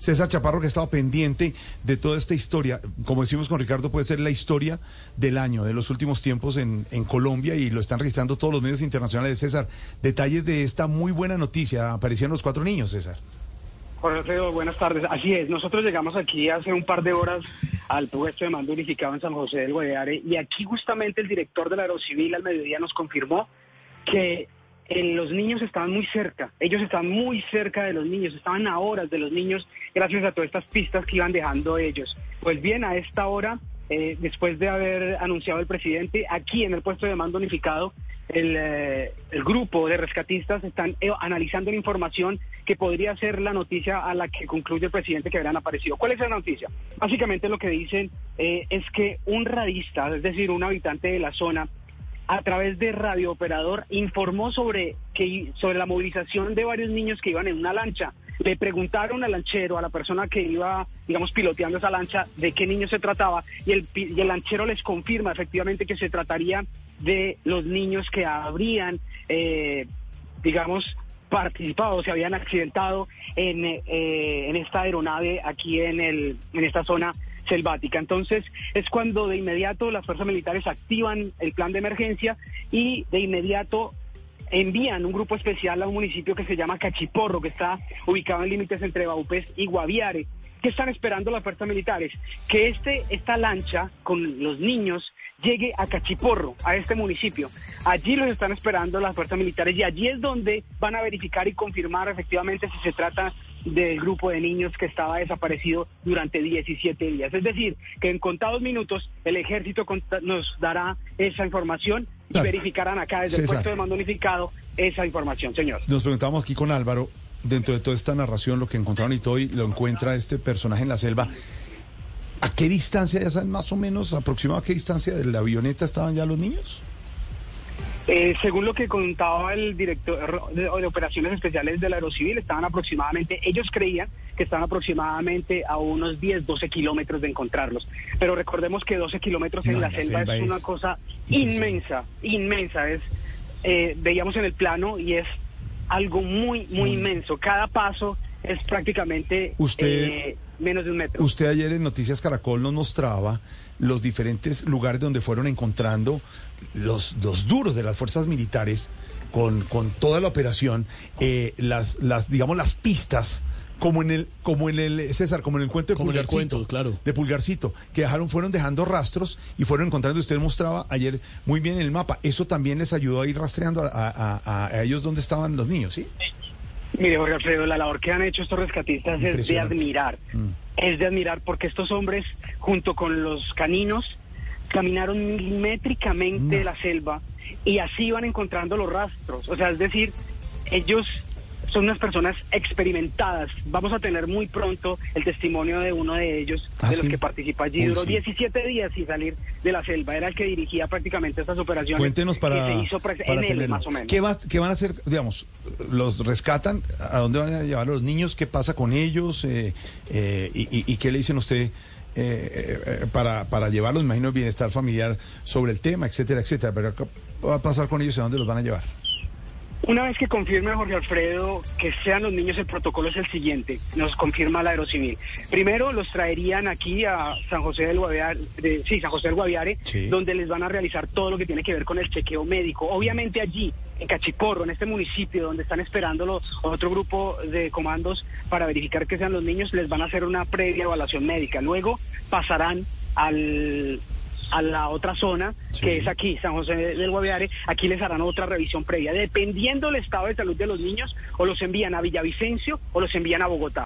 César Chaparro, que ha estado pendiente de toda esta historia. Como decimos con Ricardo, puede ser la historia del año, de los últimos tiempos en, en Colombia y lo están registrando todos los medios internacionales. César, detalles de esta muy buena noticia. Aparecieron los cuatro niños, César. Jorge buenas tardes. Así es, nosotros llegamos aquí hace un par de horas al puesto de mando unificado en San José del Guayare y aquí justamente el director del Aerocivil al mediodía nos confirmó que los niños estaban muy cerca, ellos estaban muy cerca de los niños, estaban a horas de los niños gracias a todas estas pistas que iban dejando ellos. Pues bien, a esta hora, eh, después de haber anunciado el presidente, aquí en el puesto de mando unificado, el, eh, el grupo de rescatistas están eh, analizando la información que podría ser la noticia a la que concluye el presidente que habrán aparecido. ¿Cuál es la noticia? Básicamente lo que dicen es que un radista, es decir, un habitante de la zona, a través de Radio Operador informó sobre, que, sobre la movilización de varios niños que iban en una lancha. Le preguntaron al lanchero, a la persona que iba, digamos, piloteando esa lancha, de qué niños se trataba, y el, y el lanchero les confirma efectivamente que se trataría de los niños que habrían, eh, digamos, participado, se habían accidentado en, eh, en esta aeronave aquí en, el, en esta zona selvática. Entonces es cuando de inmediato las fuerzas militares activan el plan de emergencia y de inmediato envían un grupo especial a un municipio que se llama Cachiporro, que está ubicado en límites entre Baupés y Guaviare. ¿Qué están esperando las fuerzas militares? Que este, esta lancha con los niños llegue a Cachiporro, a este municipio. Allí los están esperando las fuerzas militares y allí es donde van a verificar y confirmar efectivamente si se trata del grupo de niños que estaba desaparecido durante 17 días. Es decir, que en contados minutos el ejército nos dará esa información y verificarán acá desde el puesto de mando unificado esa información, señor. Nos preguntamos aquí con Álvaro, dentro de toda esta narración, lo que encontraron y todo, y lo encuentra este personaje en la selva. ¿A qué distancia, ya saben más o menos, aproximado a qué distancia de la avioneta estaban ya los niños? Eh, según lo que contaba el director de, operaciones especiales del Aerocivil, estaban aproximadamente, ellos creían que estaban aproximadamente a unos 10, 12 kilómetros de encontrarlos. Pero recordemos que 12 kilómetros en la, selva, es, una cosa inmensa, inmensa. Es, eh, veíamos en el plano y es algo muy, muy inmenso. Cada paso es prácticamente eh, menos de un metro. Usted ayer en Noticias Caracol nos mostraba los diferentes lugares donde fueron encontrando los, los duros de las fuerzas militares con, con toda la operación, eh, las, las, digamos, las pistas como en el como en el César como en el cuento de Pulgarcito claro. de Pulgarcito que dejaron fueron dejando rastros y fueron encontrando usted mostraba ayer muy bien en el mapa eso también les ayudó a ir rastreando a, a, ellos donde estaban los niños sí mire Jorge Alfredo la labor que han hecho estos rescatistas es de admirar mm. es de admirar porque estos hombres junto con los caninos caminaron milimétricamente la selva y así iban encontrando los rastros. O sea, es decir, ellos son unas personas experimentadas. Vamos a tener muy pronto el testimonio de uno de ellos, ah, de los que participa allí. Duró 17 días sin salir de la selva. Era el que dirigía prácticamente estas operaciones. Cuéntenos para. se hizo en él, más o menos. ¿Qué, van a hacer? Digamos, ¿los rescatan? ¿A dónde van a llevar los niños? ¿Qué pasa con ellos? Eh, eh, y, y, qué le dicen usted? Eh, eh, para, para llevarlos, imagino, el bienestar familiar sobre el tema, etcétera, etcétera. Pero ¿qué va a pasar con ellos a dónde los van a llevar? Una vez que confirme Jorge Alfredo que sean los niños, el protocolo es el siguiente, nos confirma la Aerocivil. Primero los traerían aquí a San José del Guaviare, sí, San José del Guaviare, donde les van a realizar todo lo que tiene que ver con el chequeo médico. Obviamente allí, en Cachiporro, en este municipio donde están esperando otro grupo de comandos para verificar que sean los niños, les van a hacer una previa evaluación médica. Luego pasarán al a la otra zona, que es aquí, San José del Guaviare, aquí les harán otra revisión previa. Dependiendo del estado de salud de los niños, o los envían a Villavicencio o los envían a Bogotá.